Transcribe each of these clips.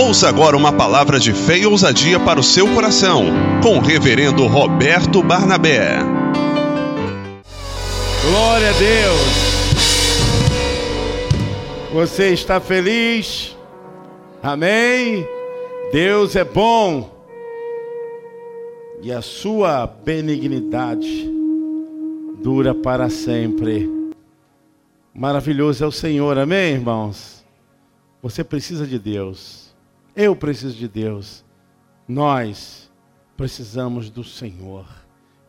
Ouça agora uma palavra de fé e ousadia para o seu coração, com o reverendo Roberto Barnabé. Glória a Deus. Você está feliz? Amém? Deus é bom. E a sua benignidade dura para sempre. Maravilhoso é o Senhor, amém, irmãos? Você precisa de Deus. Eu preciso de Deus. Nós precisamos do Senhor.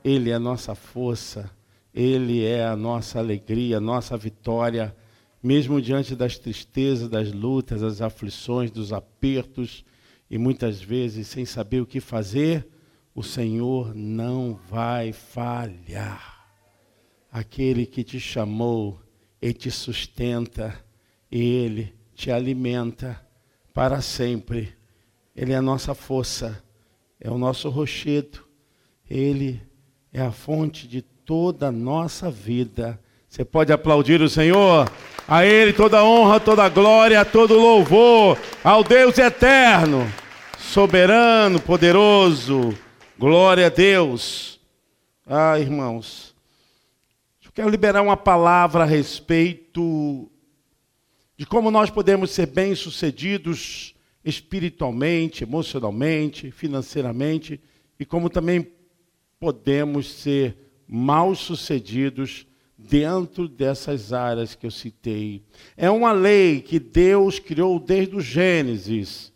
Ele é a nossa força, Ele é a nossa alegria, a nossa vitória, mesmo diante das tristezas, das lutas, das aflições, dos apertos e muitas vezes sem saber o que fazer, o Senhor não vai falhar. Aquele que te chamou e te sustenta, Ele te alimenta para sempre. Ele é a nossa força, é o nosso rochedo. Ele é a fonte de toda a nossa vida. Você pode aplaudir o Senhor? A Ele toda honra, toda glória, todo louvor, ao Deus eterno, soberano, poderoso. Glória a Deus. Ah, irmãos, eu quero liberar uma palavra a respeito de como nós podemos ser bem-sucedidos espiritualmente, emocionalmente, financeiramente e como também podemos ser mal-sucedidos dentro dessas áreas que eu citei. É uma lei que Deus criou desde o Gênesis.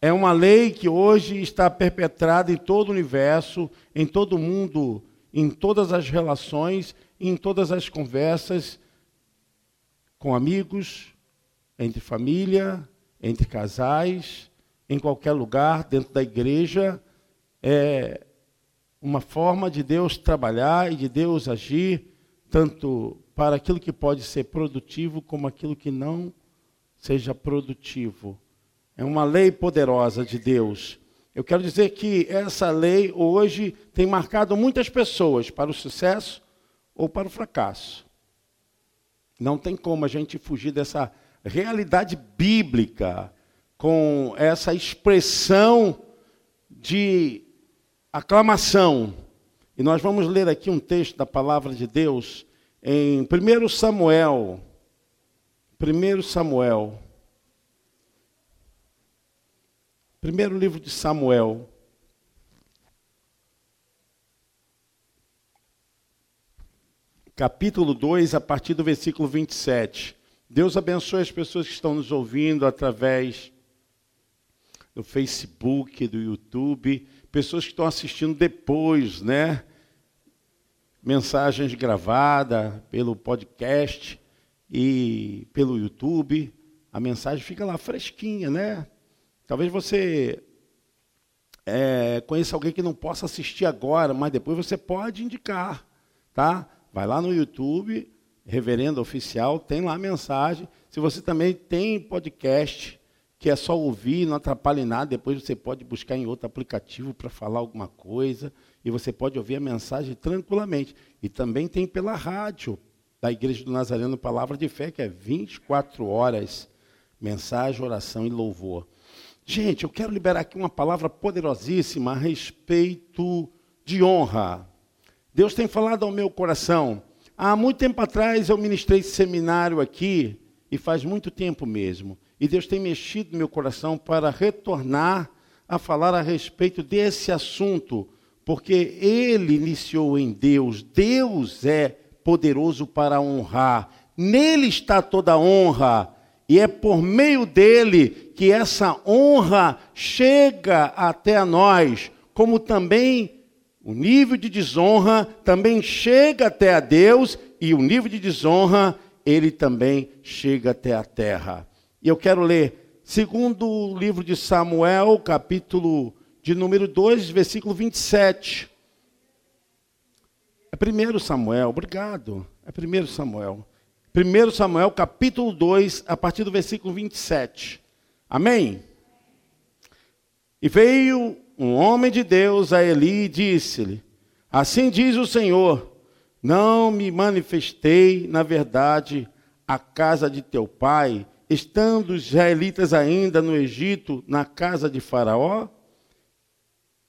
É uma lei que hoje está perpetrada em todo o universo, em todo o mundo, em todas as relações, em todas as conversas com amigos, entre família, entre casais, em qualquer lugar, dentro da igreja, é uma forma de Deus trabalhar e de Deus agir, tanto para aquilo que pode ser produtivo, como aquilo que não seja produtivo. É uma lei poderosa de Deus. Eu quero dizer que essa lei hoje tem marcado muitas pessoas para o sucesso ou para o fracasso. Não tem como a gente fugir dessa realidade bíblica, com essa expressão de aclamação. E nós vamos ler aqui um texto da palavra de Deus em 1 Samuel. 1 Samuel. Primeiro livro de Samuel. Capítulo 2, a partir do versículo 27. Deus abençoe as pessoas que estão nos ouvindo através do Facebook, do YouTube, pessoas que estão assistindo depois, né? Mensagens gravadas pelo podcast e pelo YouTube. A mensagem fica lá fresquinha, né? Talvez você é, conheça alguém que não possa assistir agora, mas depois você pode indicar, tá? Vai lá no YouTube, reverendo oficial, tem lá a mensagem. Se você também tem podcast, que é só ouvir, não atrapalha em nada, depois você pode buscar em outro aplicativo para falar alguma coisa, e você pode ouvir a mensagem tranquilamente. E também tem pela rádio da Igreja do Nazareno Palavra de Fé, que é 24 horas, mensagem, oração e louvor. Gente, eu quero liberar aqui uma palavra poderosíssima a respeito de honra. Deus tem falado ao meu coração Há muito tempo atrás eu ministrei esse seminário aqui, e faz muito tempo mesmo. E Deus tem mexido no meu coração para retornar a falar a respeito desse assunto, porque Ele iniciou em Deus. Deus é poderoso para honrar. Nele está toda a honra. E é por meio dele que essa honra chega até a nós, como também o nível de desonra também chega até a Deus e o nível de desonra ele também chega até a terra. E eu quero ler segundo o livro de Samuel, capítulo de número 2, versículo 27. É primeiro Samuel, obrigado. É primeiro Samuel. Primeiro Samuel, capítulo 2, a partir do versículo 27. Amém? E veio um homem de Deus a Eli e disse-lhe: Assim diz o Senhor: Não me manifestei, na verdade, a casa de teu pai estando os israelitas ainda no Egito, na casa de Faraó?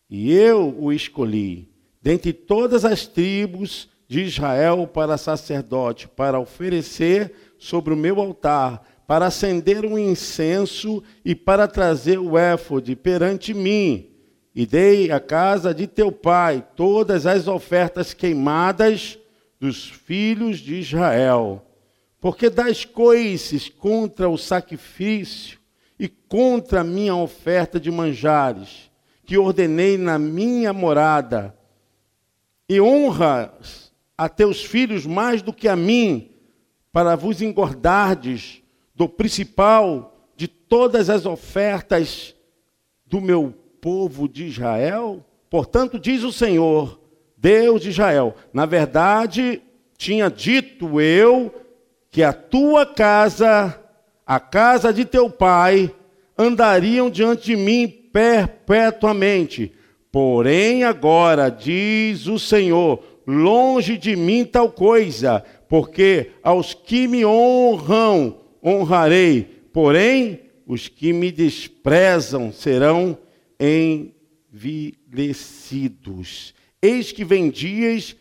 E eu o escolhi, dentre todas as tribos de Israel, para sacerdote, para oferecer sobre o meu altar, para acender um incenso e para trazer o éfode perante mim. E dei à casa de teu pai todas as ofertas queimadas dos filhos de Israel. Porque das coices contra o sacrifício e contra a minha oferta de manjares que ordenei na minha morada, e honras a teus filhos mais do que a mim, para vos engordardes do principal de todas as ofertas do meu povo de Israel? Portanto, diz o Senhor, Deus de Israel: na verdade, tinha dito eu que a tua casa, a casa de teu pai, andariam diante de mim perpetuamente. Porém, agora, diz o Senhor, longe de mim tal coisa, porque aos que me honram, honrarei, porém, os que me desprezam serão envilecidos. Eis que vem dias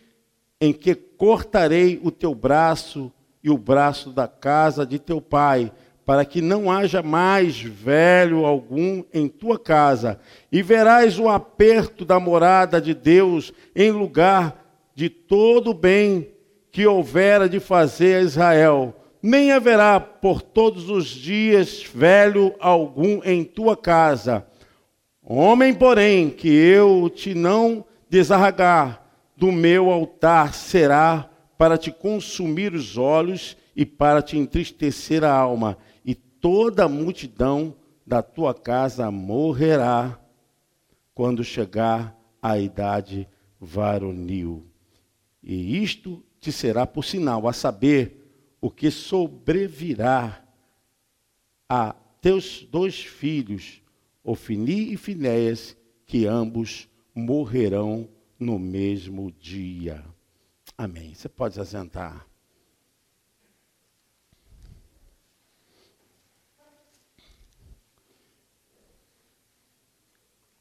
em que cortarei o teu braço e o braço da casa de teu pai, para que não haja mais velho algum em tua casa, e verás o aperto da morada de Deus em lugar de todo o bem que houvera de fazer a Israel. Nem haverá por todos os dias velho algum em tua casa. Homem, porém, que eu te não desarragar do meu altar será para te consumir os olhos e para te entristecer a alma toda a multidão da tua casa morrerá quando chegar a idade varonil. E isto te será por sinal, a saber, o que sobrevirá a teus dois filhos, Ofini e Finéias, que ambos morrerão no mesmo dia. Amém. Você pode se assentar.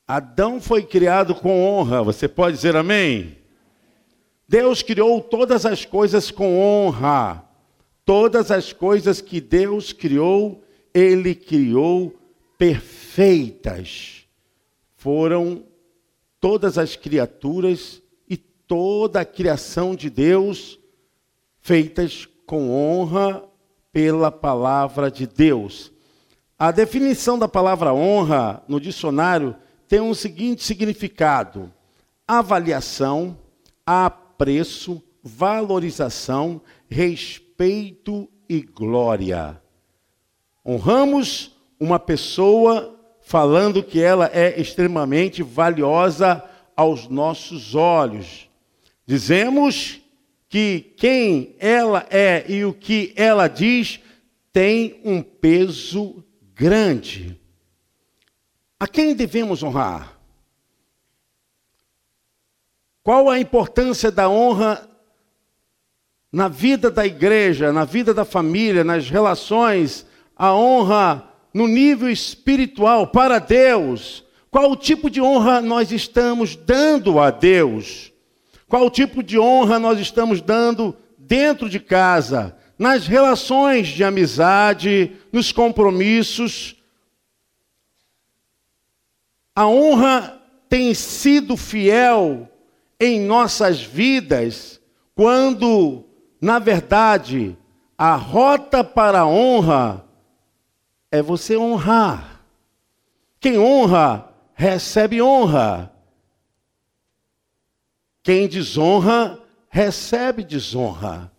Adão foi criado com honra, você pode dizer amém? Deus criou todas as coisas com honra. Todas as coisas que Deus criou, Ele criou perfeitas. Foram todas as criaturas e toda a criação de Deus feitas com honra pela palavra de Deus. A definição da palavra honra no dicionário tem um seguinte significado: avaliação, apreço, valorização, respeito e glória. Honramos uma pessoa falando que ela é extremamente valiosa aos nossos olhos. Dizemos que quem ela é e o que ela diz tem um peso grande. A quem devemos honrar? Qual a importância da honra na vida da igreja, na vida da família, nas relações? A honra no nível espiritual para Deus. Qual o tipo de honra nós estamos dando a Deus? Qual o tipo de honra nós estamos dando dentro de casa, nas relações de amizade, nos compromissos? A honra tem sido fiel em nossas vidas quando, na verdade, a rota para a honra é você honrar. Quem honra, recebe honra. Quem desonra, recebe desonra.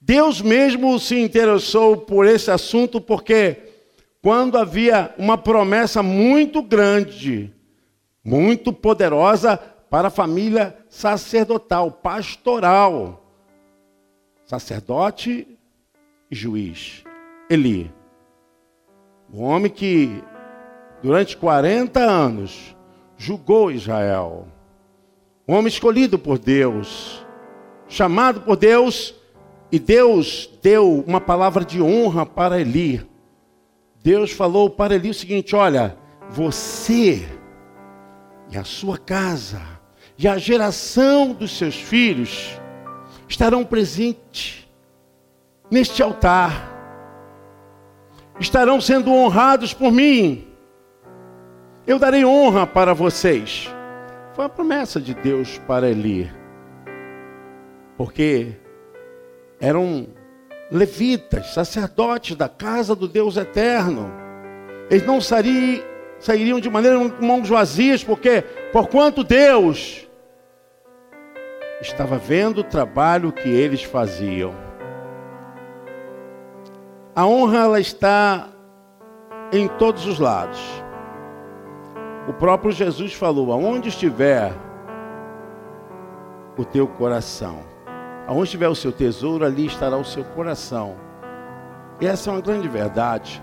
Deus mesmo se interessou por esse assunto porque quando havia uma promessa muito grande, muito poderosa para a família sacerdotal, pastoral. Sacerdote e juiz. Eli. O homem que durante 40 anos julgou Israel. Um homem escolhido por Deus, chamado por Deus E Deus deu uma palavra de honra para Eli. Deus falou para Eli o seguinte: Olha, você e a sua casa e a geração dos seus filhos estarão presentes neste altar, estarão sendo honrados por mim. Eu darei honra para vocês. Foi a promessa de Deus para Eli. Porque eram levitas, sacerdotes da casa do Deus eterno. Eles não sairiam, de maneira com mãos vazias, porque por quanto Deus estava vendo o trabalho que eles faziam. A honra ela está em todos os lados. O próprio Jesus falou: aonde estiver o teu coração, aonde estiver o seu tesouro, ali estará o seu coração. E essa é uma grande verdade.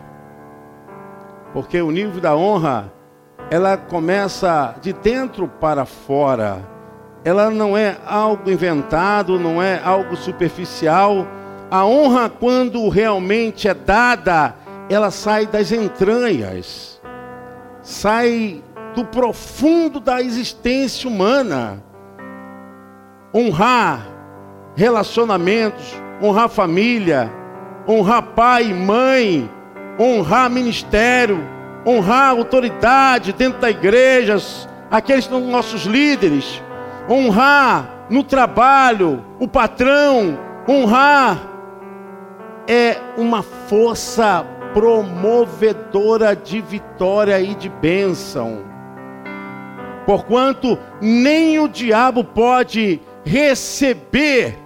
Porque o nível da honra, ela começa de dentro para fora. Ela não é algo inventado, não é algo superficial. A honra, quando realmente é dada, ela sai das entranhas, sai do profundo da existência humana. Honrar relacionamentos, honrar família, honrar pai e mãe, honrar ministério, honrar autoridade dentro da igreja, aqueles que são nossos líderes, honrar no trabalho o patrão, honrar é uma força promovedora de vitória e de bênção porquanto nem o diabo pode receber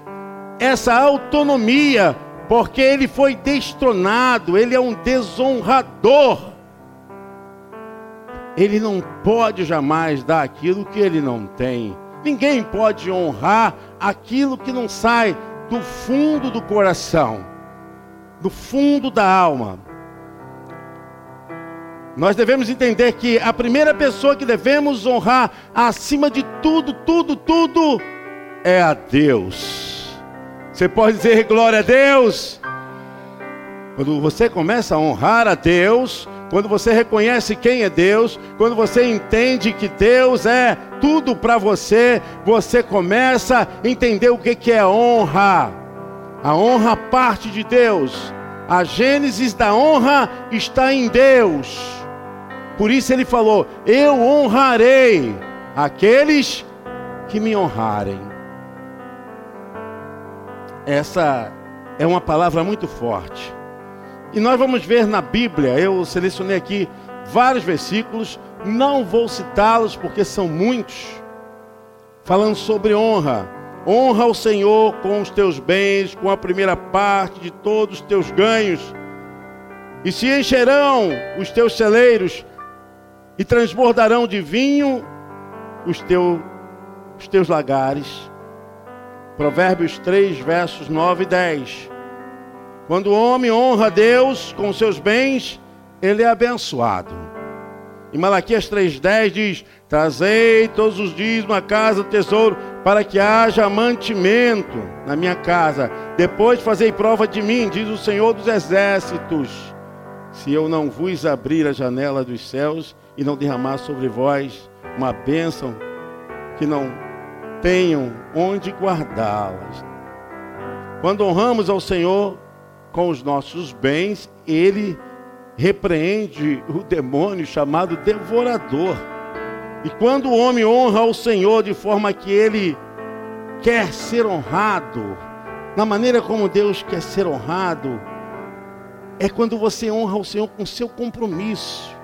essa autonomia, porque ele foi destronado, ele é um desonrador. Ele não pode jamais dar aquilo que ele não tem. Ninguém pode honrar aquilo que não sai do fundo do coração, do fundo da alma. Nós devemos entender que a primeira pessoa que devemos honrar acima de tudo, tudo, tudo é a Deus. Você pode dizer glória a Deus? Quando você começa a honrar a Deus, quando você reconhece quem é Deus, quando você entende que Deus é tudo para você, você começa a entender o que é honra. A honra parte de Deus. A gênesis da honra está em Deus. Por isso ele falou: Eu honrarei aqueles que me honrarem. Essa é uma palavra muito forte. E nós vamos ver na Bíblia, eu selecionei aqui vários versículos, não vou citá-los porque são muitos, falando sobre honra. Honra o Senhor com os teus bens, com a primeira parte de todos os teus ganhos, e se encherão os teus celeiros e transbordarão de vinho os, teu, os teus lagares. Provérbios 3, versos 9 e 10. Quando o homem honra Deus com seus bens, ele é abençoado. E Malaquias 3,10 diz: Trazei todos os dias uma casa do tesouro, para que haja mantimento na minha casa. Depois fazei prova de mim, diz o Senhor dos Exércitos. Se eu não vos abrir a janela dos céus e não derramar sobre vós uma bênção que não tenham onde guardá-las. Quando honramos ao Senhor com os nossos bens, Ele repreende o demônio chamado devorador. E quando o homem honra ao Senhor de forma que ele quer ser honrado, na maneira como Deus quer ser honrado, é quando você honra o Senhor com seu compromisso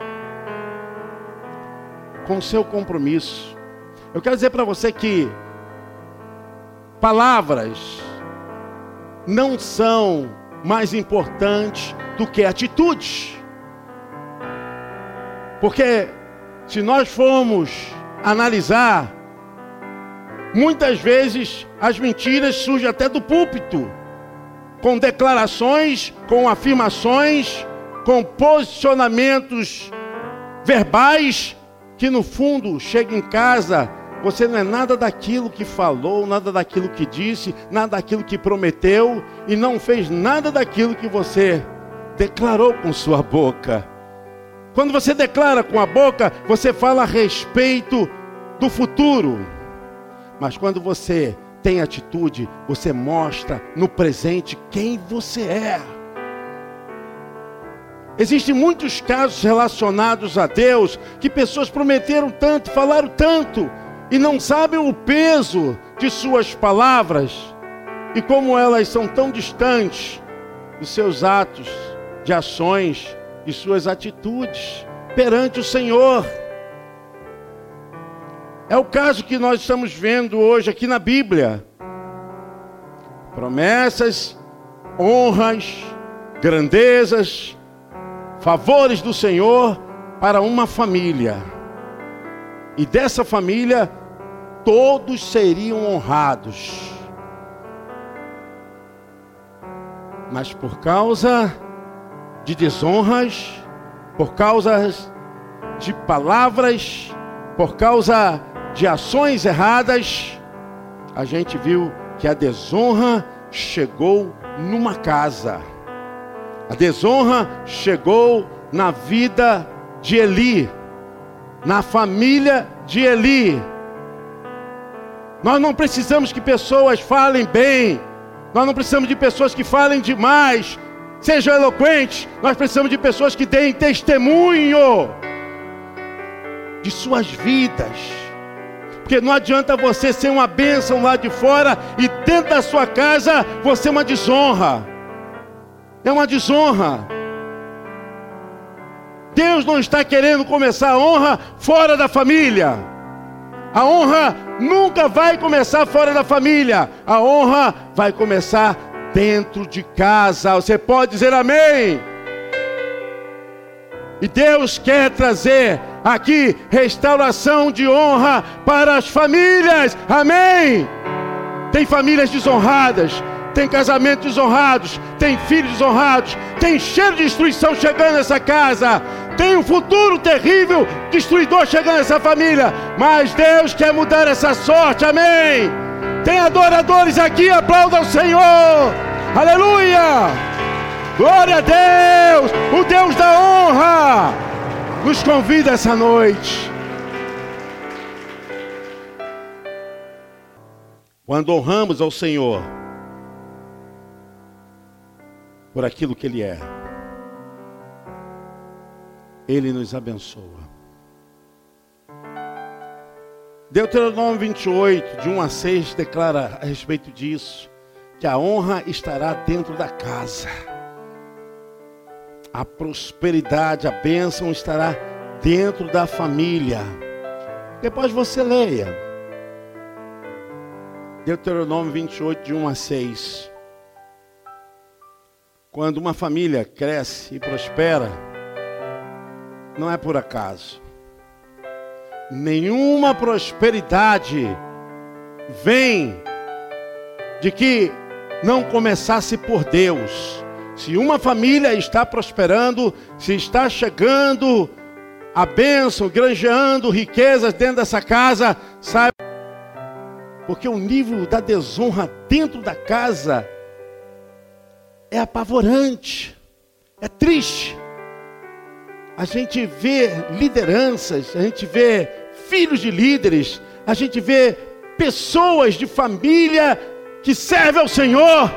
com o seu compromisso. Eu quero dizer para você que palavras não são mais importantes do que atitudes. Porque se nós formos analisar, muitas vezes as mentiras surgem até do púlpito, com declarações, com afirmações, com posicionamentos verbais que no fundo chega em casa Você não é nada daquilo que falou, nada daquilo que disse, nada daquilo que prometeu e não fez nada daquilo que você declarou com sua boca. Quando você declara com a boca, você fala a respeito do futuro. Mas quando você tem atitude, você mostra no presente quem você é. Existem muitos casos relacionados a Deus que pessoas prometeram tanto, falaram tanto e não sabem o peso de suas palavras e como elas são tão distantes dos seus atos, de ações, de suas atitudes perante o Senhor. É o caso que nós estamos vendo hoje aqui na Bíblia. Promessas, honras, grandezas, favores do Senhor para uma família. E dessa família todos seriam honrados. Mas por causa de desonras, por causa de palavras, por causa de ações erradas, a gente viu que a desonra chegou numa casa. A desonra chegou na vida de Eli, na família de Eli. Nós não precisamos que pessoas falem bem, nós não precisamos de pessoas que falem demais, sejam eloquentes, nós precisamos de pessoas que deem testemunho de suas vidas. Porque não adianta você ser uma bênção lá de fora e dentro da sua casa você é uma desonra. É uma desonra. Deus não está querendo começar a honra fora da família. A honra nunca vai começar fora da família. A honra vai começar dentro de casa. Você pode dizer amém? E Deus quer trazer aqui restauração de honra para as famílias. Amém? Tem famílias desonradas, tem casamentos desonrados, tem filhos desonrados, tem cheiro de destruição chegando nessa casa, tem um futuro terrível, destruidor chegando nessa família, mas Deus quer mudar essa sorte, amém? Tem adoradores aqui, aplauda o Senhor, aleluia! Glória a Deus, o Deus da honra, nos convida essa noite. Quando honramos ao Senhor, por aquilo que Ele é. Ele nos abençoa. Deuteronômio 28, de 1 a 6, declara a respeito disso, que a honra estará dentro da casa. A prosperidade, a bênção estará dentro da família. Depois você leia. Deuteronômio 28, de 1 a 6. Quando uma família cresce e prospera, não é por acaso. Nenhuma prosperidade vem de que não começasse por Deus. Se uma família está prosperando, se está chegando a bênção, granjeando riquezas dentro dessa casa, sabe? Porque o nível da desonra dentro da casa é apavorante, é triste. A gente vê lideranças, a gente vê filhos de líderes, a gente vê pessoas de família que servem ao Senhor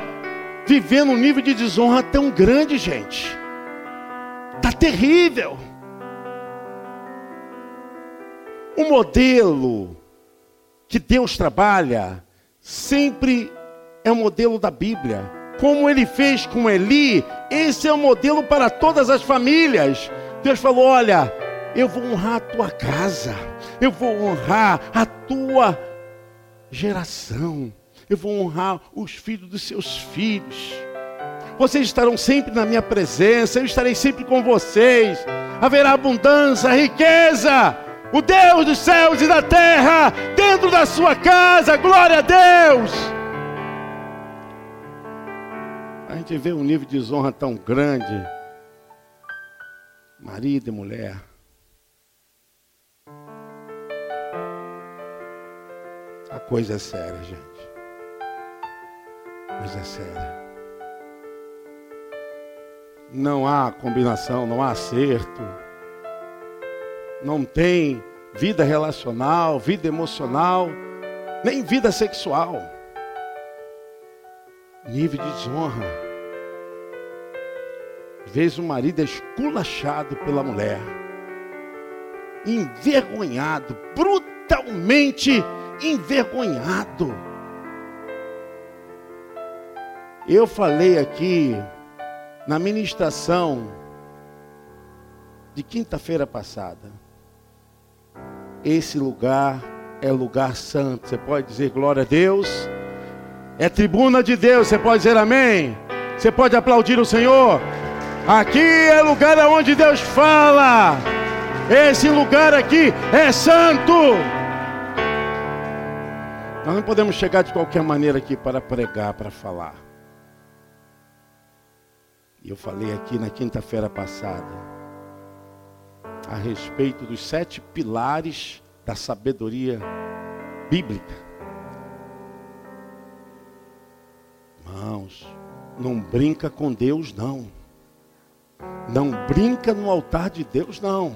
vivendo um nível de desonra tão grande, gente. Tá terrível. O modelo que Deus trabalha sempre é o modelo da Bíblia como ele fez com Eli, esse é o modelo para todas as famílias. Deus falou: Olha, eu vou honrar a tua casa, eu vou honrar a tua geração, eu vou honrar os filhos dos seus filhos. Vocês estarão sempre na minha presença, eu estarei sempre com vocês. Haverá abundância, riqueza, o Deus dos céus e da terra, dentro da sua casa, glória a Deus. A gente vê um nível de desonra tão grande. Marido e mulher. coisa é séria, gente. Coisa é séria. Não há combinação, não há acerto. Não tem vida relacional, vida emocional, nem vida sexual. Nível de desonra. Vezes o marido é esculachado pela mulher, envergonhado, brutalmente envergonhado. Eu falei aqui na ministração de quinta-feira passada. Esse lugar é lugar santo. Você pode dizer glória a Deus. É tribuna de Deus. Você pode dizer amém. Você pode aplaudir o Senhor. Aqui é lugar onde Deus fala. Esse lugar aqui é santo. Nós não podemos chegar de qualquer maneira aqui para pregar, para falar. E eu falei aqui na quinta-feira passada a respeito dos sete pilares da sabedoria bíblica. Irmãos, não brinca com Deus, não. Não brinca no altar de Deus, não.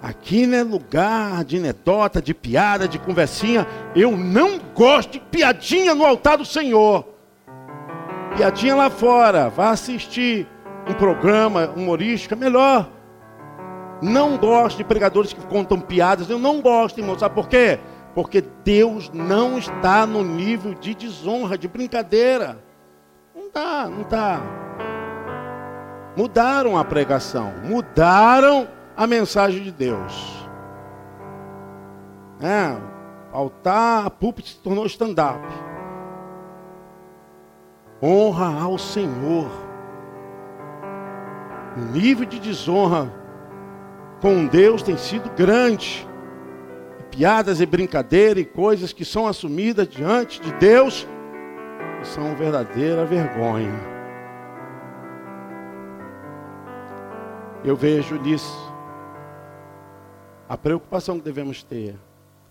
Aqui não é lugar de anedota, de piada, de conversinha. Eu não gosto de piadinha no altar do Senhor. Piadinha lá fora. Vá assistir um programa humorístico, é melhor. Não gosto de pregadores que contam piadas. Eu não gosto, irmão. Sabe por quê? Porque Deus não está no nível de desonra, de brincadeira. Não dá, não dá. Mudaram a pregação, mudaram a mensagem de Deus. É, altar, púlpito se tornou stand-up. Honra ao Senhor. O nível de desonra com Deus tem sido grande. Piadas e brincadeiras e coisas que são assumidas diante de Deus são verdadeira vergonha. Eu vejo nisso a preocupação que devemos ter.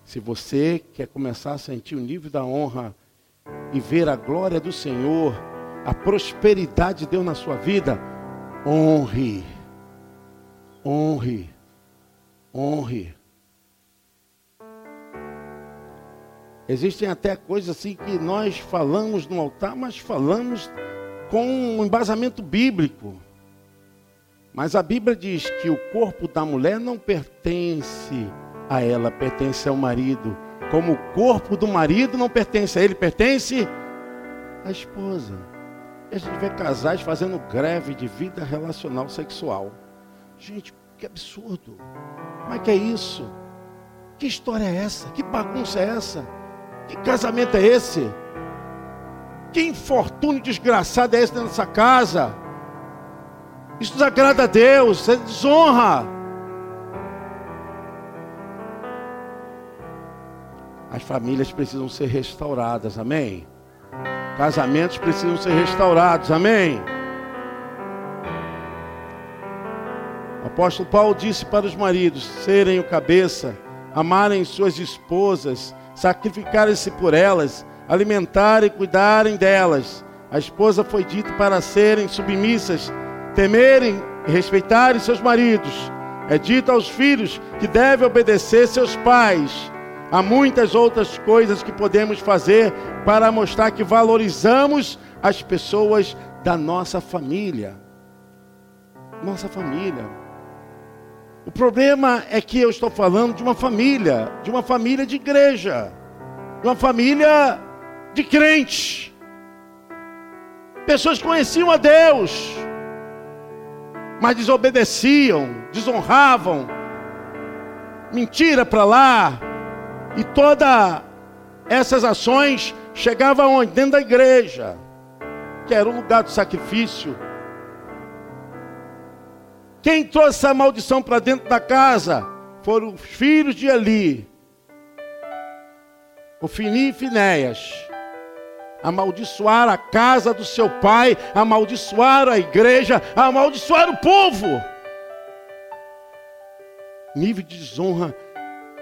Se você quer começar a sentir o nível da honra e ver a glória do Senhor, a prosperidade de Deus na sua vida, honre. Honre. Honre. Existem até coisas assim que nós falamos no altar, mas falamos com um embasamento bíblico. Mas a Bíblia diz que o corpo da mulher não pertence a ela, pertence ao marido. Como o corpo do marido não pertence a ele, pertence à esposa. E a gente vê casais fazendo greve de vida relacional sexual. Gente, que absurdo. Como é que é isso? Que história é essa? Que bagunça é essa? Que casamento é esse? Que infortúnio desgraçado é esse nessa casa? Isso desagrada a Deus, é desonra. As famílias precisam ser restauradas, amém? Casamentos precisam ser restaurados, amém? O apóstolo Paulo disse para os maridos serem o cabeça, amarem suas esposas, sacrificarem-se por elas, alimentarem e cuidarem delas. A esposa foi dita para serem submissas temerem e respeitarem seus maridos. É dito aos filhos que devem obedecer seus pais. Há muitas outras coisas que podemos fazer para mostrar que valorizamos as pessoas da nossa família. Nossa família. O problema é que eu estou falando de uma família, de uma família de igreja, de uma família de crentes. Pessoas conheciam a Deus, mas desobedeciam, desonravam, mentira para lá, e todas essas ações chegavam onde? Dentro da igreja, que era o lugar do sacrifício. Quem trouxe essa maldição para dentro da casa foram os filhos de Eli, o Fini e Finéias amaldiçoar a casa do seu pai, amaldiçoar a igreja, amaldiçoar o povo. Nível de desonra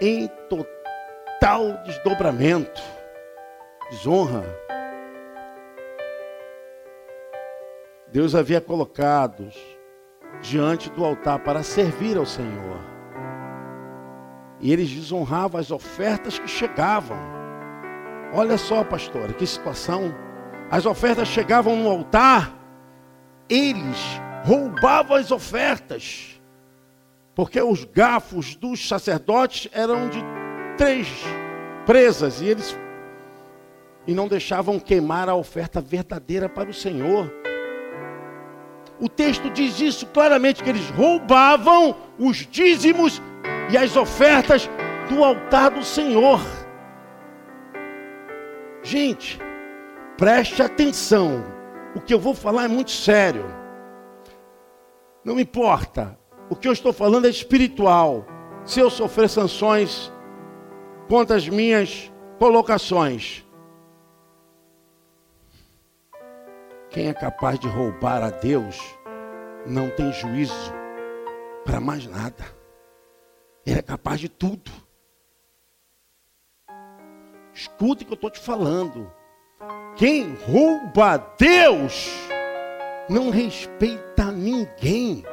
em total desdobramento, desonra. Deus havia colocado diante do altar para servir ao Senhor. E eles desonravam as ofertas que chegavam. Olha só, pastor, que situação. As ofertas chegavam no altar, eles roubavam as ofertas. Porque os gafos dos sacerdotes eram de três presas e eles e não deixavam queimar a oferta verdadeira para o Senhor. O texto diz isso claramente que eles roubavam os dízimos e as ofertas do altar do Senhor. Gente, preste atenção. O que eu vou falar é muito sério. Não importa. O que eu estou falando é espiritual. Se eu sofrer sanções contra as minhas colocações, Quem é capaz de roubar a Deus não tem juízo para mais nada. Ele é capaz de tudo. Escute o que eu estou te falando. Quem rouba Deus não respeita ninguém.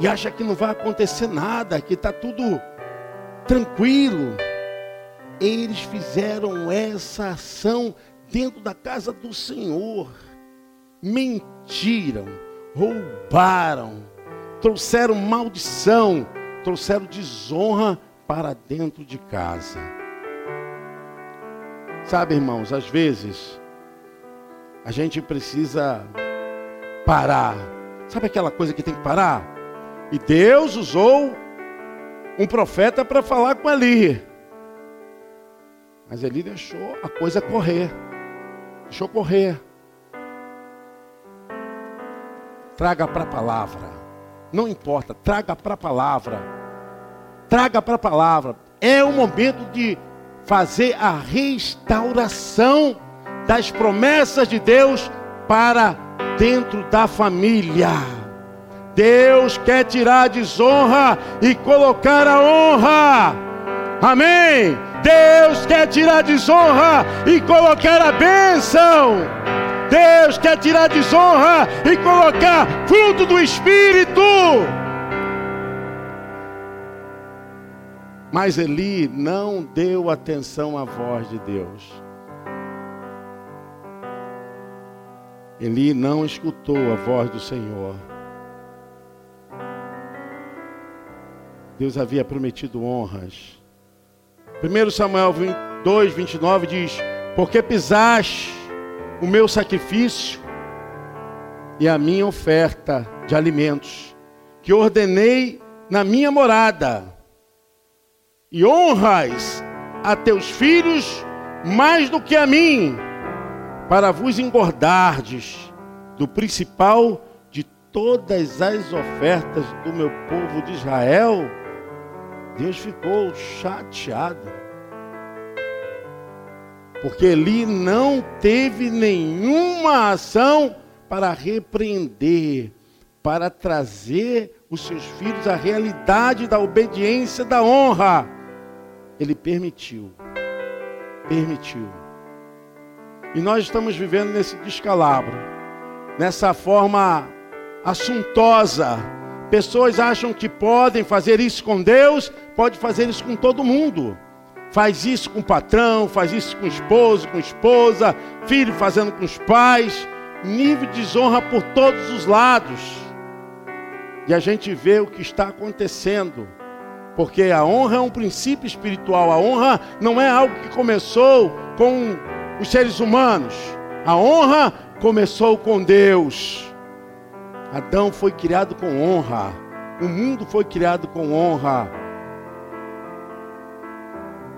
E acha que não vai acontecer nada, que está tudo tranquilo. Eles fizeram essa ação dentro da casa do Senhor, mentiram, roubaram, trouxeram maldição, trouxeram desonra para dentro de casa. Sabe, irmãos, às vezes a gente precisa parar. Sabe aquela coisa que tem que parar? E Deus usou um profeta para falar com Eli. Mas Eli deixou a coisa correr. Deixa eu correr. Traga para a palavra. Não importa, traga para a palavra. Traga para a palavra. É o momento de fazer a restauração das promessas de Deus para dentro da família. Deus quer tirar a desonra e colocar a honra. Amém. Deus quer tirar a desonra e colocar a bênção. Deus quer tirar a desonra e colocar fruto do Espírito. Mas Eli não deu atenção à voz de Deus. Eli não escutou a voz do Senhor. Deus havia prometido honras. 1 Samuel 2, 29 diz: Porque pisaste o meu sacrifício e a minha oferta de alimentos, que ordenei na minha morada, e honras a teus filhos mais do que a mim, para vos engordardes do principal de todas as ofertas do meu povo de Israel Deus ficou chateado. Porque Eli não teve nenhuma ação para repreender, para trazer os seus filhos à realidade da obediência, da honra. Ele permitiu. Permitiu. E nós estamos vivendo nesse descalabro, nessa forma assuntosa Pessoas acham que podem fazer isso com Deus, pode fazer isso com todo mundo. Faz isso com o patrão, faz isso com o esposo, com a esposa, filho fazendo com os pais. Nível de desonra por todos os lados. E a gente vê o que está acontecendo. Porque a honra é um princípio espiritual. A honra não é algo que começou com os seres humanos. A honra começou com Deus. Adão foi criado com honra. O mundo foi criado com honra.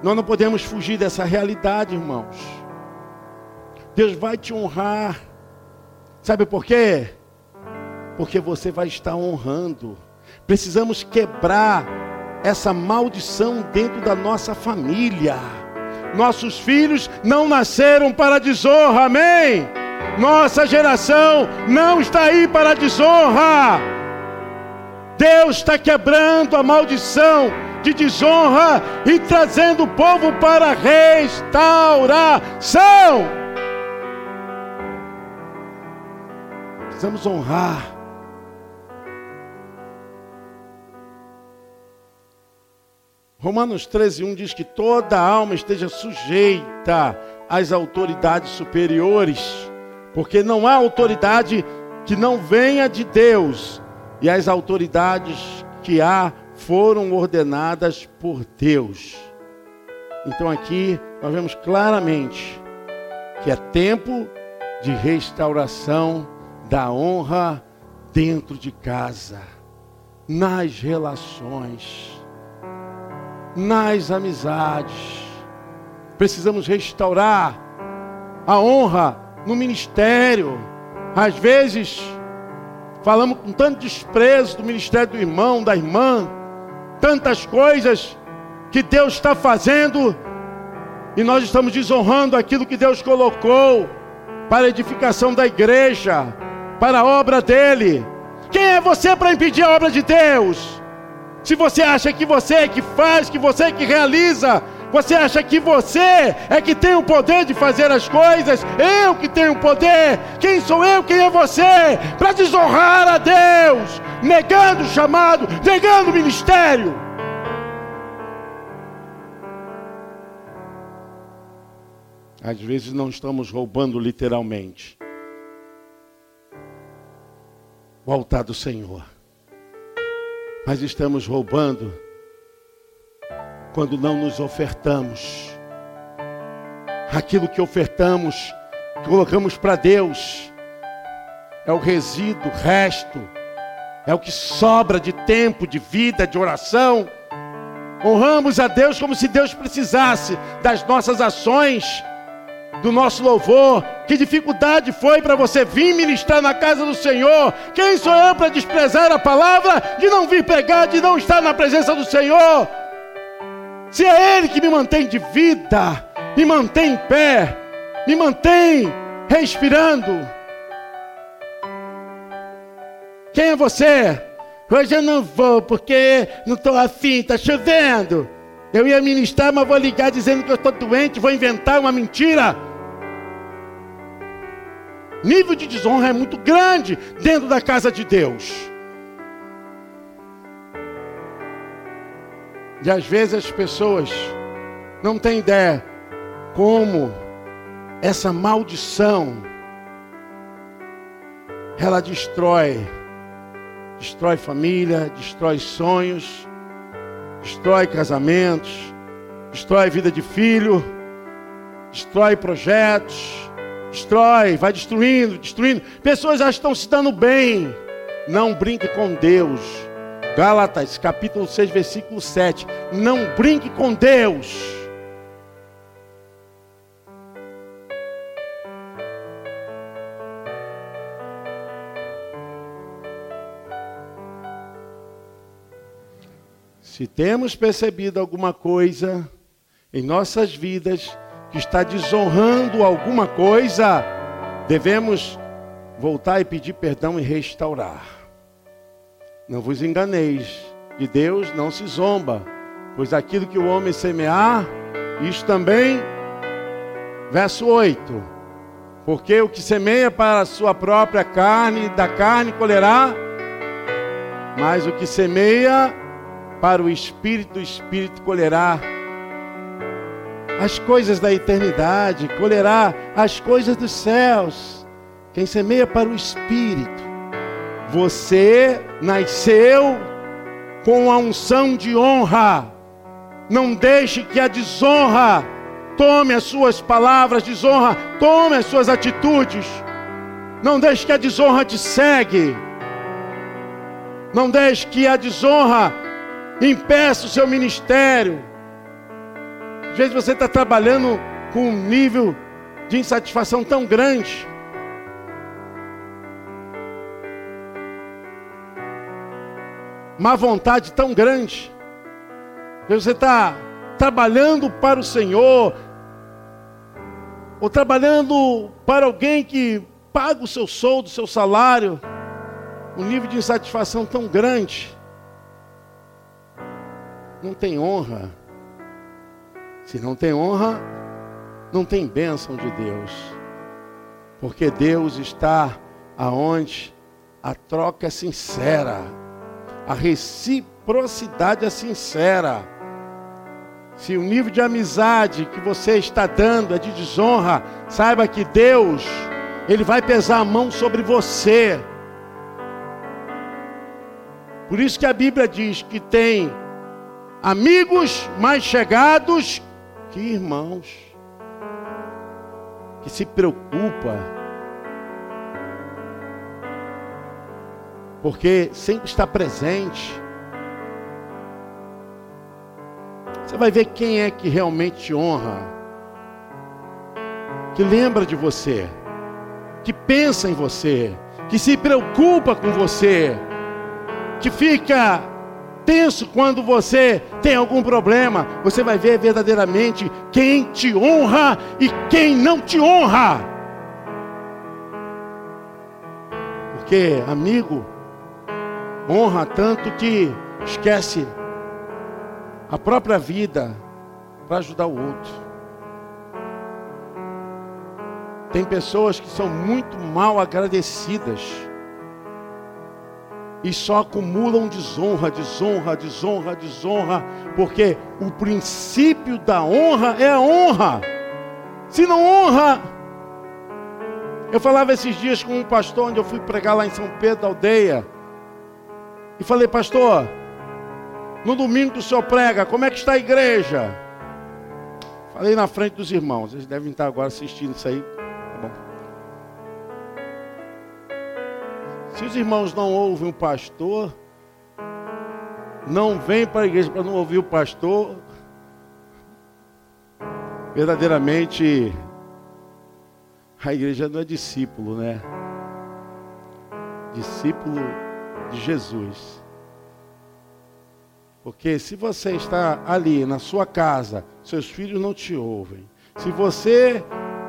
Nós não podemos fugir dessa realidade, irmãos. Deus vai te honrar. Sabe por quê? Porque você vai estar honrando. Precisamos quebrar essa maldição dentro da nossa família. Nossos filhos não nasceram para desonra, amém? Nossa geração não está aí para desonra. Deus está quebrando a maldição de desonra e trazendo o povo para restauração. Precisamos honrar. Romanos 13, 1 diz que toda alma esteja sujeita às autoridades superiores, porque não há autoridade que não venha de Deus, e as autoridades que há foram ordenadas por Deus. Então aqui nós vemos claramente que é tempo de restauração da honra dentro de casa, nas relações, nas amizades. Precisamos restaurar a honra no ministério. Às vezes, falamos com tanto desprezo do ministério do irmão, da irmã, tantas coisas que Deus está fazendo e nós estamos desonrando aquilo que Deus colocou para a edificação da igreja, para a obra dele. Quem é você para impedir a obra de Deus? Se você acha que você é que faz, que você é que realiza, você acha que você é que tem o poder de fazer as coisas? Eu que tenho o poder. Quem sou eu? Quem é você? Para desonrar a Deus, negando o chamado, negando o ministério. Às vezes não estamos roubando literalmente o altar do Senhor, mas estamos roubando quando não nos ofertamos. Aquilo que ofertamos, colocamos para Deus, é o resíduo, o resto, é o que sobra de tempo, de vida, de oração. Honramos a Deus como se Deus precisasse das nossas ações, do nosso louvor. Que dificuldade foi para você vir ministrar na casa do Senhor? Quem sou eu para desprezar a palavra, de não vir pregar, de não estar na presença do Senhor? Se é Ele que me mantém de vida, me mantém em pé, me mantém respirando. Quem é você? Hoje eu não vou porque não estou afim, está chovendo. Eu ia ministrar, mas vou ligar dizendo que eu estou doente, vou inventar uma mentira. Nível de desonra é muito grande dentro da casa de Deus. E às vezes as pessoas não têm ideia como essa maldição ela destrói, destrói família, destrói sonhos, destrói casamentos, destrói vida de filho, destrói projetos, destrói, vai destruindo, destruindo. Pessoas já estão se dando bem. Não brinque com Deus. Gálatas, capítulo 6, versículo 7. Não brinque com Deus. Se temos percebido alguma coisa em nossas vidas que está desonrando alguma coisa, devemos voltar e pedir perdão e restaurar. Não vos enganeis, de Deus não se zomba, pois aquilo que o homem semear, isto também, verso 8: Porque o que semeia para a sua própria carne, da carne colherá, mas o que semeia para o espírito, o espírito colherá as coisas da eternidade, colherá as coisas dos céus. Quem semeia para o espírito, você nasceu com a unção de honra. Não deixe que a desonra tome as suas palavras, desonra, tome as suas atitudes. Não deixe que a desonra te segue. Não deixe que a desonra impeça o seu ministério. Às vezes você está trabalhando com um nível de insatisfação tão grande má vontade tão grande. Você está trabalhando para o Senhor, ou trabalhando para alguém que paga o seu soldo, o seu salário, um nível de insatisfação tão grande. não tem honra. Se não tem honra, não tem bênção de Deus. Porque Deus está aonde a troca é sincera, a reciprocidade é sincera. Se o nível de amizade que você está dando é de desonra, saiba que Deus, Ele vai pesar a mão sobre você. Por isso que a Bíblia diz que tem amigos mais chegados que irmãos, que se preocupa, porque sempre está presente. Você vai ver quem é que realmente te honra, que lembra de você, que pensa em você, que se preocupa com você que fica tenso quando você tem algum problema, você vai ver verdadeiramente quem te honra e quem não te honra. Porque amigo honra tanto que esquece a própria vida para ajudar o outro. Tem pessoas que são muito mal agradecidas e só acumulam desonra, desonra, desonra, desonra, porque o princípio da honra é a honra. Se não honra, eu falava esses dias com um pastor onde eu fui pregar lá em São Pedro da aldeia. E falei, pastor, no domingo que o senhor prega, como é que está a igreja? Falei na frente dos irmãos, eles devem estar agora assistindo isso aí. Se os irmãos não ouvem o pastor, não vêm para a igreja para não ouvir o pastor, verdadeiramente a igreja não é discípulo, né? Discípulo de Jesus. Porque se você está ali na sua casa, seus filhos não te ouvem. Se você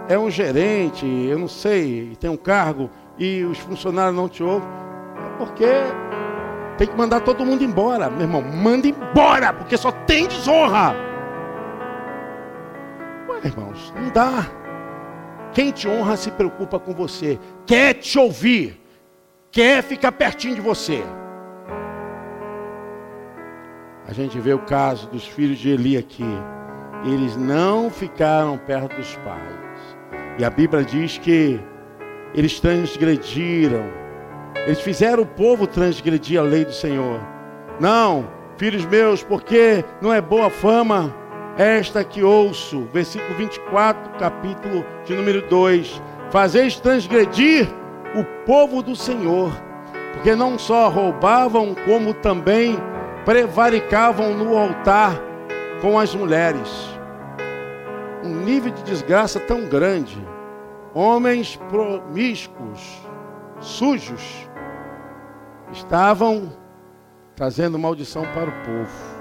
é um gerente, eu não sei, tem um cargo, e os funcionários não te ouvem, é porque tem que mandar todo mundo embora. Meu irmão, manda embora, porque só tem desonra. Ué, irmãos, não dá. Quem te honra se preocupa com você, quer te ouvir, quer ficar pertinho de você. A gente vê o caso dos filhos de Eli aqui. Eles não ficaram perto dos pais. E a Bíblia diz que eles transgrediram. Eles fizeram o povo transgredir a lei do Senhor. Não, filhos meus, porque não é boa fama esta que ouço. Versículo 24, capítulo de número 2. Fazeis transgredir o povo do Senhor, porque não só roubavam, como também prevaricavam no altar com as mulheres. Um nível de desgraça tão grande homens promíscuos, sujos, estavam trazendo maldição para o povo.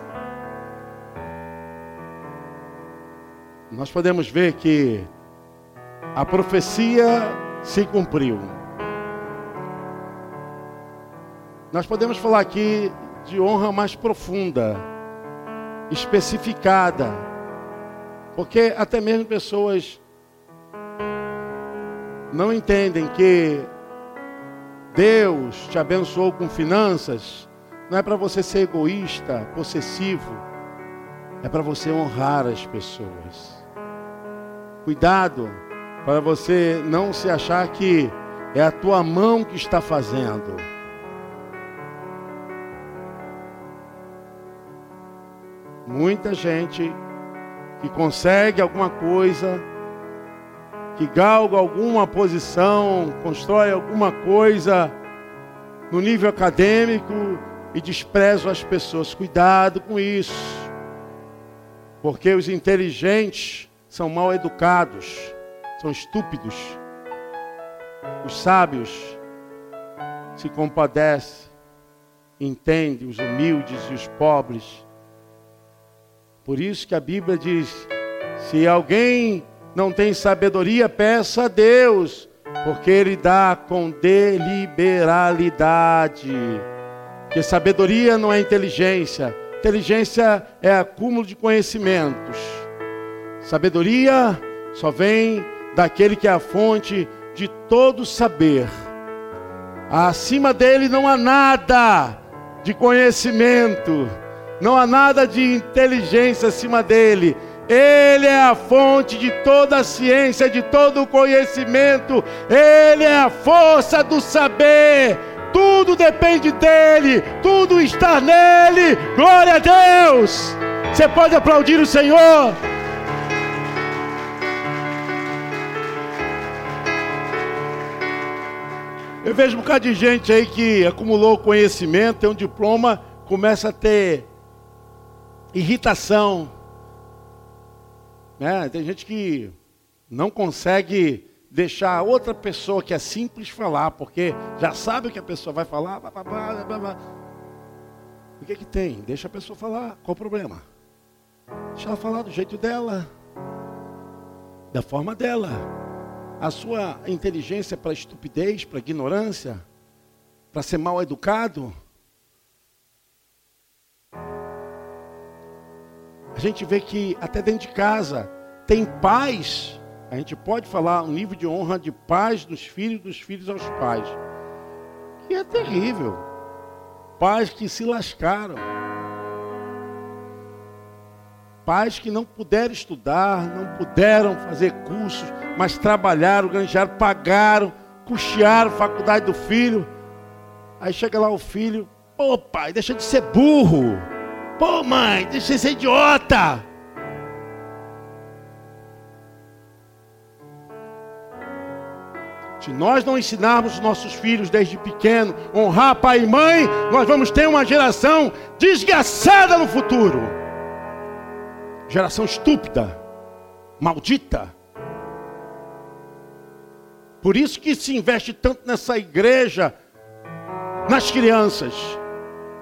Nós podemos ver que a profecia se cumpriu. Nós podemos falar aqui de honra mais profunda, especificada, porque até mesmo pessoas não entendem que Deus te abençoou com finanças, não é para você ser egoísta, possessivo, é para você honrar as pessoas. Cuidado para você não se achar que é a tua mão que está fazendo. Muita gente que consegue alguma coisa que galga alguma posição, constrói alguma coisa no nível acadêmico e despreza as pessoas. Cuidado com isso. Porque os inteligentes são mal educados, são estúpidos. Os sábios se compadecem, entendem os humildes e os pobres. Por isso que a Bíblia diz: se alguém não tem sabedoria, peça a Deus, porque Ele dá com deliberalidade. Porque sabedoria não é inteligência, Inteligência é acúmulo de conhecimentos. Sabedoria só vem daquele que é a fonte de todo saber. Acima dele não há nada de conhecimento, não há nada de inteligência acima dele. Ele é a fonte de toda a ciência, de todo o conhecimento. Ele é a força do saber. Tudo depende dele, tudo está nele. Glória a Deus. Você pode aplaudir o Senhor. Eu vejo um bocado de gente aí que acumulou conhecimento, tem um diploma, começa a ter irritação. Né? Tem gente que não consegue deixar outra pessoa que é simples falar, porque já sabe o que a pessoa vai falar. Blá, blá, blá, o que, que tem? Deixa a pessoa falar. Qual o problema? Deixa ela falar do jeito dela, da forma dela a sua inteligência para estupidez, para ignorância, para ser mal educado. A gente vê que até dentro de casa tem pais, a gente pode falar um nível de honra de pais dos filhos, dos filhos aos pais, que é terrível. Pais que se lascaram. Pais que não puderam estudar, não puderam fazer cursos, mas trabalharam, ganharam, pagaram, custearam a faculdade do filho. Aí chega lá o filho, pô pai, deixa de ser burro. Pô mãe, deixa de ser idiota. Se nós não ensinarmos nossos filhos desde pequeno honrar pai e mãe, nós vamos ter uma geração desgraçada no futuro. Geração estúpida, maldita. Por isso que se investe tanto nessa igreja, nas crianças,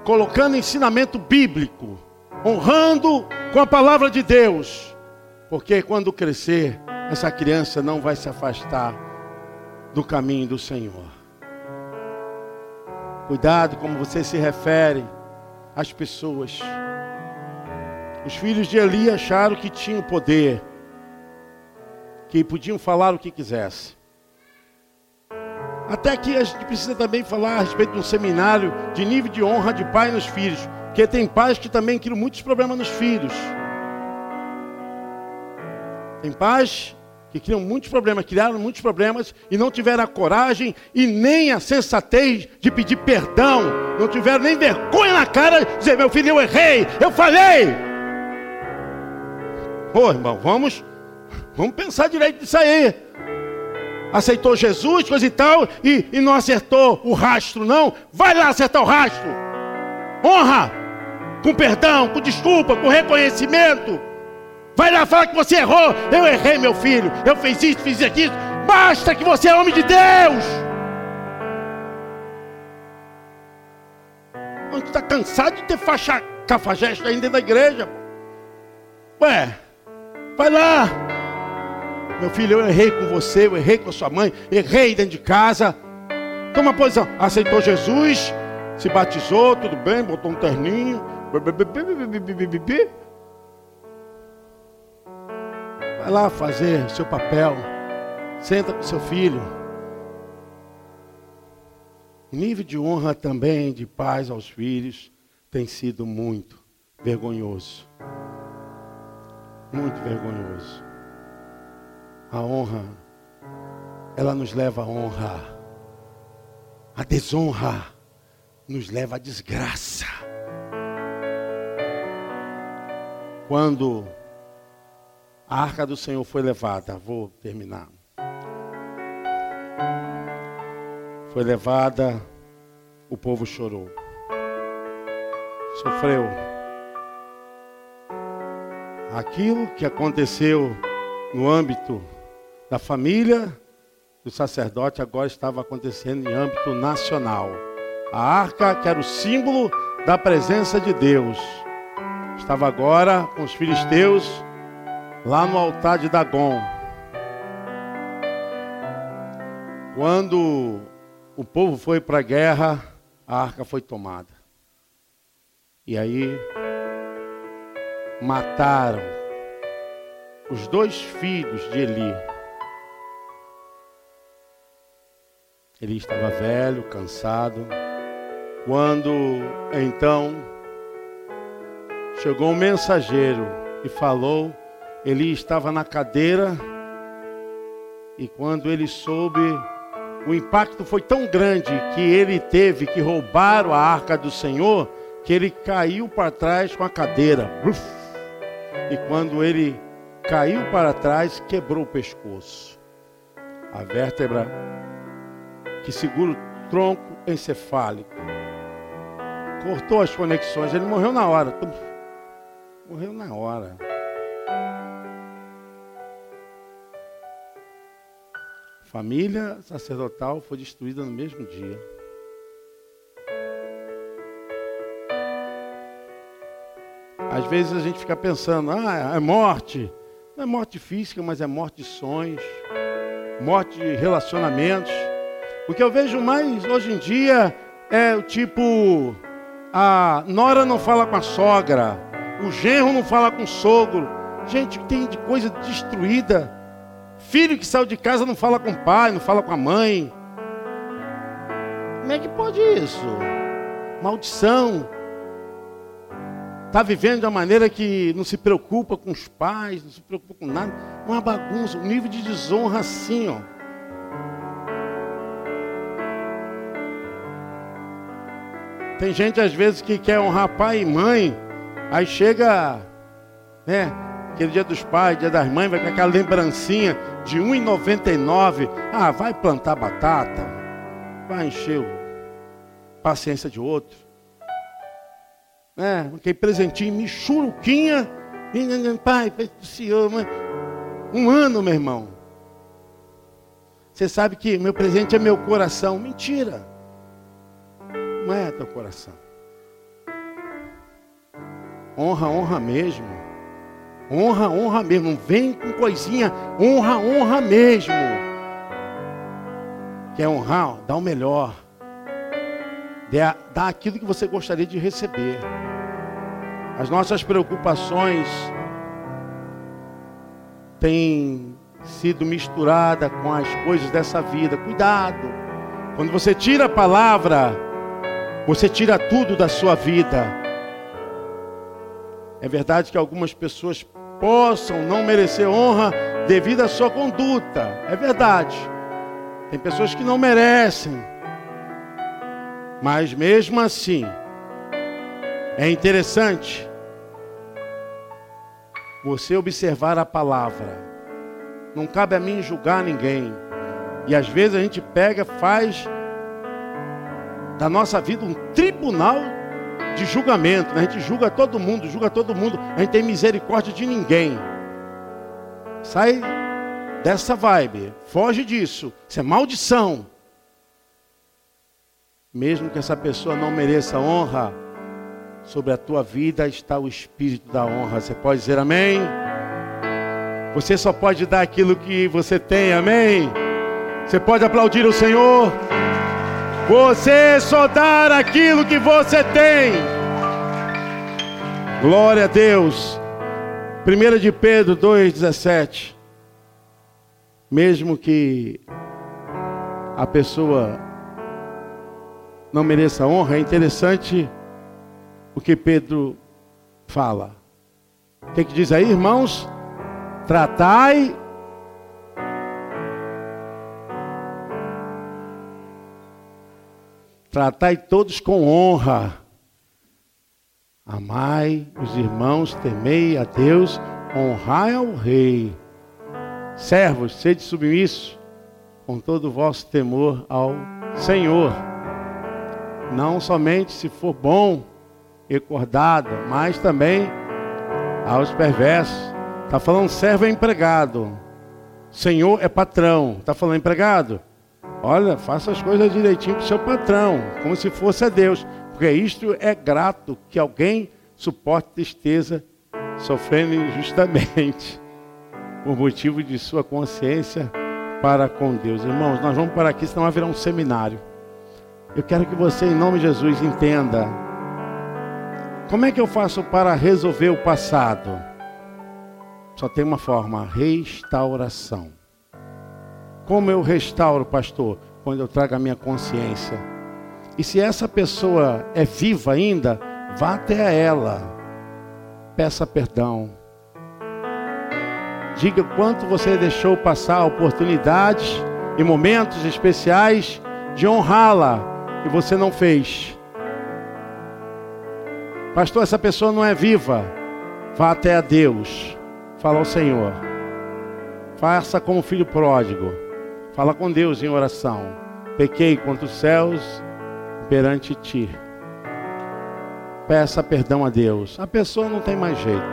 colocando ensinamento bíblico, honrando com a palavra de Deus. Porque quando crescer, essa criança não vai se afastar do caminho do Senhor. Cuidado como você se refere às pessoas. Os filhos de Eli acharam que tinham poder, que podiam falar o que quisesse. Até aqui a gente precisa também falar a respeito de um seminário de nível de honra de pai nos filhos, porque tem pais que também criam muitos problemas nos filhos. Tem pais que criam muitos problemas, criaram muitos problemas e não tiveram a coragem e nem a sensatez de pedir perdão, não tiveram nem vergonha na cara de dizer: meu filho, eu errei, eu falei. Ô irmão, vamos, vamos pensar direito disso aí. Aceitou Jesus, coisa e tal, e, e não acertou o rastro, não. Vai lá acertar o rastro. Honra, com perdão, com desculpa, com reconhecimento. Vai lá falar que você errou. Eu errei, meu filho. Eu fiz isso, fiz aquilo. Basta que você é homem de Deus. A gente está cansado de ter faixa cafajeste ainda da igreja. Ué, Vai lá. Meu filho, eu errei com você, eu errei com a sua mãe, errei dentro de casa. Toma posição. Aceitou Jesus, se batizou, tudo bem, botou um terninho. Vai lá fazer seu papel. Senta com seu filho. O nível de honra também de pais aos filhos tem sido muito vergonhoso muito vergonhoso. A honra, ela nos leva à honra. A desonra nos leva à desgraça. Quando a arca do Senhor foi levada, vou terminar. Foi levada, o povo chorou. Sofreu aquilo que aconteceu no âmbito da família do sacerdote agora estava acontecendo em âmbito nacional. A arca, que era o símbolo da presença de Deus, estava agora com os filisteus lá no altar de Dagon. Quando o povo foi para a guerra, a arca foi tomada. E aí mataram os dois filhos de Eli. Ele estava velho, cansado. Quando então chegou um mensageiro e falou, Eli estava na cadeira e quando ele soube, o impacto foi tão grande que ele teve que roubar a arca do Senhor, que ele caiu para trás com a cadeira. E quando ele caiu para trás, quebrou o pescoço. A vértebra que segura o tronco encefálico. Cortou as conexões, ele morreu na hora. Morreu na hora. família sacerdotal foi destruída no mesmo dia. Às vezes a gente fica pensando, ah, é morte. Não é morte física, mas é morte de sonhos, morte de relacionamentos. O que eu vejo mais hoje em dia é o tipo, a nora não fala com a sogra, o genro não fala com o sogro. Gente, tem de coisa destruída Filho que saiu de casa não fala com o pai, não fala com a mãe. Como é que pode isso? Maldição. Está vivendo de uma maneira que não se preocupa com os pais, não se preocupa com nada. Uma bagunça, um nível de desonra assim, ó. Tem gente às vezes que quer honrar pai e mãe, aí chega, né? Aquele dia dos pais, dia das mães, vai com aquela lembrancinha de 1,99. Ah, vai plantar batata, vai encher o paciência de outro. É, aquele presentinho, michuruquinha. Pai, se ama. Um ano, meu irmão. Você sabe que meu presente é meu coração. Mentira. Não é teu coração. Honra, honra mesmo. Honra, honra mesmo. Não vem com coisinha. Honra, honra mesmo. Quer honrar? Dá o melhor. Dá, aquilo que você gostaria de receber. As nossas preocupações têm sido misturadas com as coisas dessa vida. Cuidado. Quando você tira a palavra, você tira tudo da sua vida. É verdade que algumas pessoas possam não merecer honra devido à sua conduta. É verdade. Tem pessoas que não merecem. Mas mesmo assim, é interessante você observar a palavra. Não cabe a mim julgar ninguém. E às vezes a gente pega, faz da nossa vida um tribunal de julgamento. Né? A gente julga todo mundo, julga todo mundo. A gente tem misericórdia de ninguém. Sai dessa vibe. Foge disso. Isso é maldição. Mesmo que essa pessoa não mereça honra, sobre a tua vida está o espírito da honra. Você pode dizer amém? Você só pode dar aquilo que você tem, amém? Você pode aplaudir o Senhor? Você só dar aquilo que você tem. Glória a Deus. 1 de Pedro 2,17. Mesmo que a pessoa não mereça honra, é interessante o que Pedro fala. O que, que diz aí, irmãos? Tratai Tratai todos com honra. Amai os irmãos, temei a Deus, honrai ao rei. Servos, sede submissos com todo o vosso temor ao Senhor. Não somente se for bom e acordado, mas também aos perversos. Está falando servo é empregado. Senhor é patrão. Está falando empregado? Olha, faça as coisas direitinho para o seu patrão, como se fosse a Deus. Porque isto é grato que alguém suporte tristeza, sofrendo injustamente, por motivo de sua consciência para com Deus. Irmãos, nós vamos para aqui, senão vai virar um seminário. Eu quero que você, em nome de Jesus, entenda Como é que eu faço para resolver o passado? Só tem uma forma: restauração. Como eu restauro, pastor? Quando eu trago a minha consciência. E se essa pessoa é viva ainda, vá até ela. Peça perdão. Diga quanto você deixou passar oportunidades e momentos especiais de honrá-la e você não fez. Pastor, essa pessoa não é viva. Vá até a Deus. Fala ao Senhor. Faça como filho pródigo. Fala com Deus em oração. Pequei contra os céus perante ti. Peça perdão a Deus. A pessoa não tem mais jeito.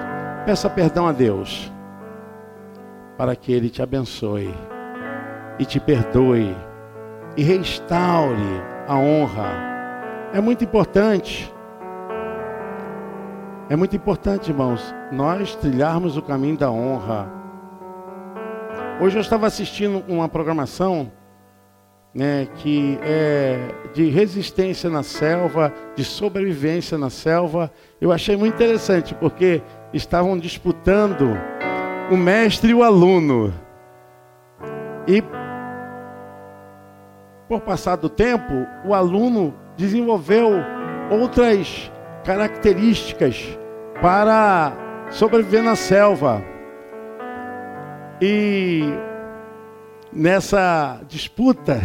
Peça perdão a Deus. Para que Ele te abençoe e te perdoe e restaure a honra. É muito importante. É muito importante, irmãos, nós trilharmos o caminho da honra. Hoje eu estava assistindo uma programação né, que é de resistência na selva, de sobrevivência na selva. Eu achei muito interessante porque estavam disputando o mestre e o aluno. E por passar do tempo, o aluno desenvolveu outras características para sobreviver na selva. E nessa disputa,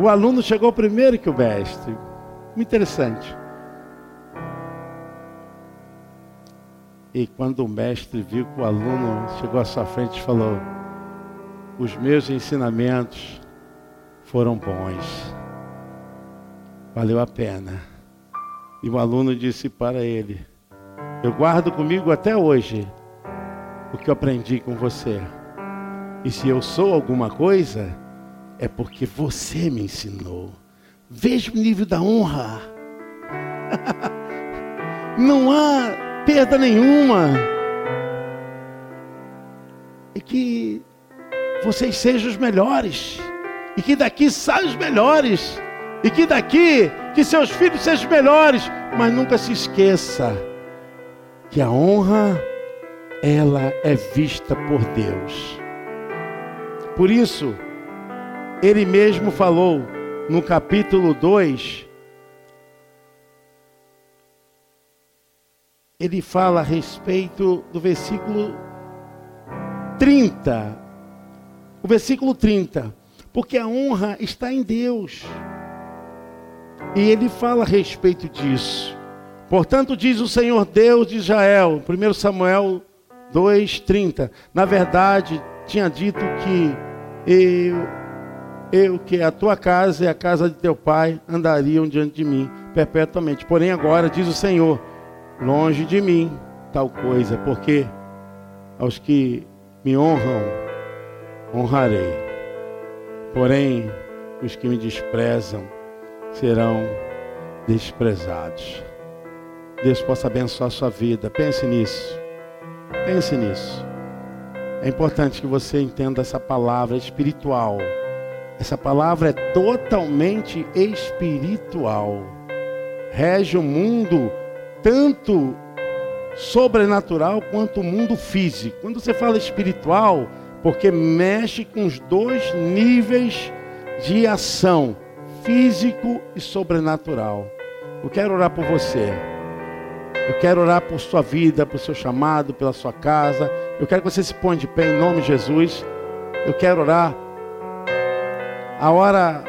o aluno chegou primeiro que o mestre. Muito interessante. E quando o mestre viu que o aluno chegou à sua frente e falou: Os meus ensinamentos foram bons, valeu a pena. E o aluno disse para ele: Eu guardo comigo até hoje o que eu aprendi com você. E se eu sou alguma coisa, é porque você me ensinou. Veja o nível da honra. Não há perda nenhuma. E que vocês sejam os melhores. E que daqui saiam os melhores. E que daqui, que seus filhos sejam melhores. Mas nunca se esqueça que a honra, ela é vista por Deus. Por isso, ele mesmo falou no capítulo 2, ele fala a respeito do versículo 30. O versículo 30. Porque a honra está em Deus. E ele fala a respeito disso. Portanto, diz o Senhor Deus de Israel, 1 Samuel 2,30. Na verdade, tinha dito que eu eu que a tua casa e a casa de teu pai andariam diante de mim perpetuamente. Porém, agora diz o Senhor: longe de mim tal coisa, porque aos que me honram, honrarei. Porém, os que me desprezam serão desprezados. Deus possa abençoar a sua vida. Pense nisso. Pense nisso. É importante que você entenda essa palavra espiritual. Essa palavra é totalmente espiritual. Rege o mundo tanto sobrenatural quanto o mundo físico. Quando você fala espiritual, porque mexe com os dois níveis de ação, físico e sobrenatural. Eu quero orar por você. Eu quero orar por sua vida, por seu chamado, pela sua casa. Eu quero que você se ponha de pé em nome de Jesus. Eu quero orar a hora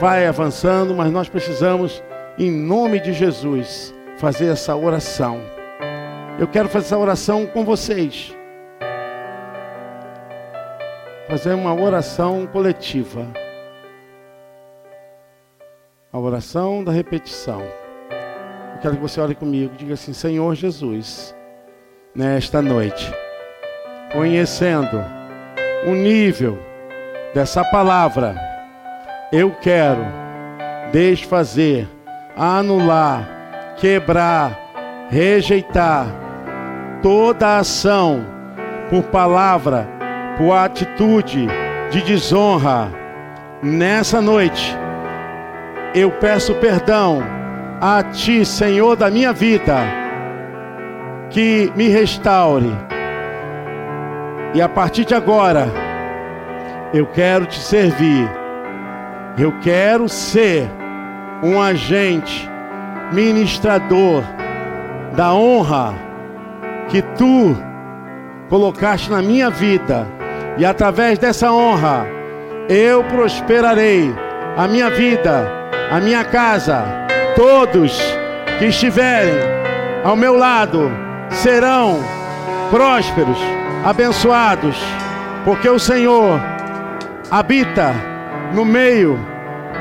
vai avançando, mas nós precisamos, em nome de Jesus, fazer essa oração. Eu quero fazer essa oração com vocês. Fazer uma oração coletiva. A oração da repetição. Eu quero que você ore comigo. Diga assim: Senhor Jesus, nesta noite, conhecendo o nível dessa palavra, eu quero desfazer, anular, quebrar, rejeitar toda ação por palavra, por atitude de desonra. Nessa noite, eu peço perdão a Ti, Senhor da minha vida, que me restaure. E a partir de agora, eu quero te servir. Eu quero ser um agente, ministrador da honra que tu colocaste na minha vida. E através dessa honra, eu prosperarei a minha vida, a minha casa, todos que estiverem ao meu lado serão prósperos, abençoados, porque o Senhor habita no meio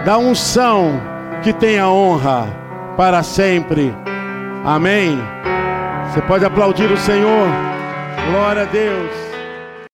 da unção que tem a honra para sempre. Amém. Você pode aplaudir o Senhor. Glória a Deus.